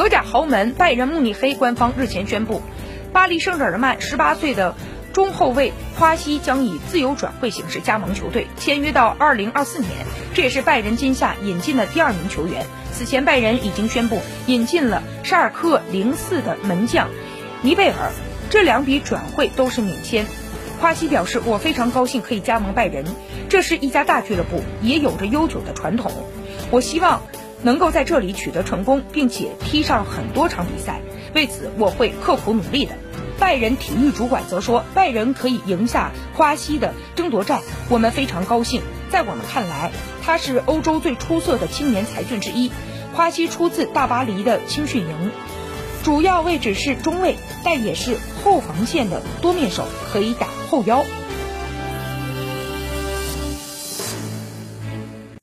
德甲豪门拜仁慕尼黑官方日前宣布，巴黎圣日耳曼十八岁的中后卫夸西将以自由转会形式加盟球队，签约到二零二四年。这也是拜仁今夏引进的第二名球员。此前，拜仁已经宣布引进了沙尔克零四的门将尼贝尔，这两笔转会都是免签。夸西表示：“我非常高兴可以加盟拜仁，这是一家大俱乐部，也有着悠久的传统。我希望能够在这里取得成功，并且踢上很多场比赛。为此，我会刻苦努力的。”拜仁体育主管则说：“拜仁可以赢下夸西的争夺战，我们非常高兴。在我们看来，他是欧洲最出色的青年才俊之一。夸西出自大巴黎的青训营。”主要位置是中卫，但也是后防线的多面手，可以打后腰。